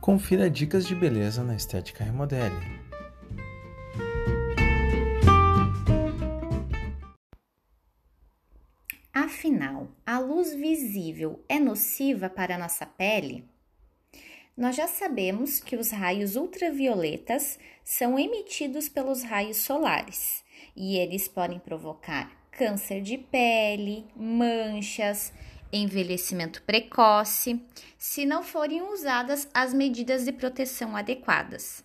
Confira dicas de beleza na Estética Remodele. Afinal, a luz visível é nociva para a nossa pele? Nós já sabemos que os raios ultravioletas são emitidos pelos raios solares e eles podem provocar câncer de pele, manchas, envelhecimento precoce, se não forem usadas as medidas de proteção adequadas.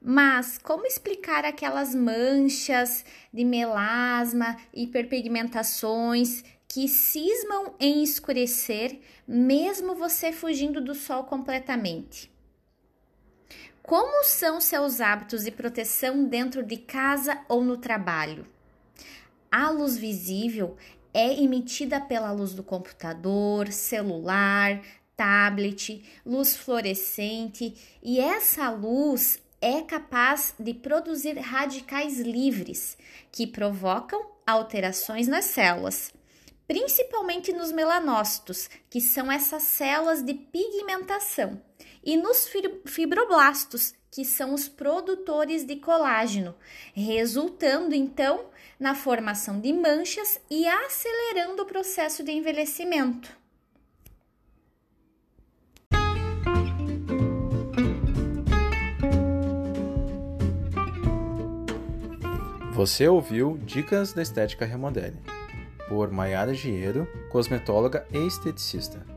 Mas como explicar aquelas manchas de melasma, hiperpigmentações que cismam em escurecer, mesmo você fugindo do sol completamente? Como são seus hábitos de proteção dentro de casa ou no trabalho? A luz visível é emitida pela luz do computador, celular, tablet, luz fluorescente, e essa luz é capaz de produzir radicais livres que provocam alterações nas células, principalmente nos melanócitos, que são essas células de pigmentação, e nos fibroblastos, que são os produtores de colágeno, resultando então na formação de manchas e acelerando o processo de envelhecimento. Você ouviu Dicas da Estética Remodele, por Maiara Gieiro, cosmetóloga e esteticista.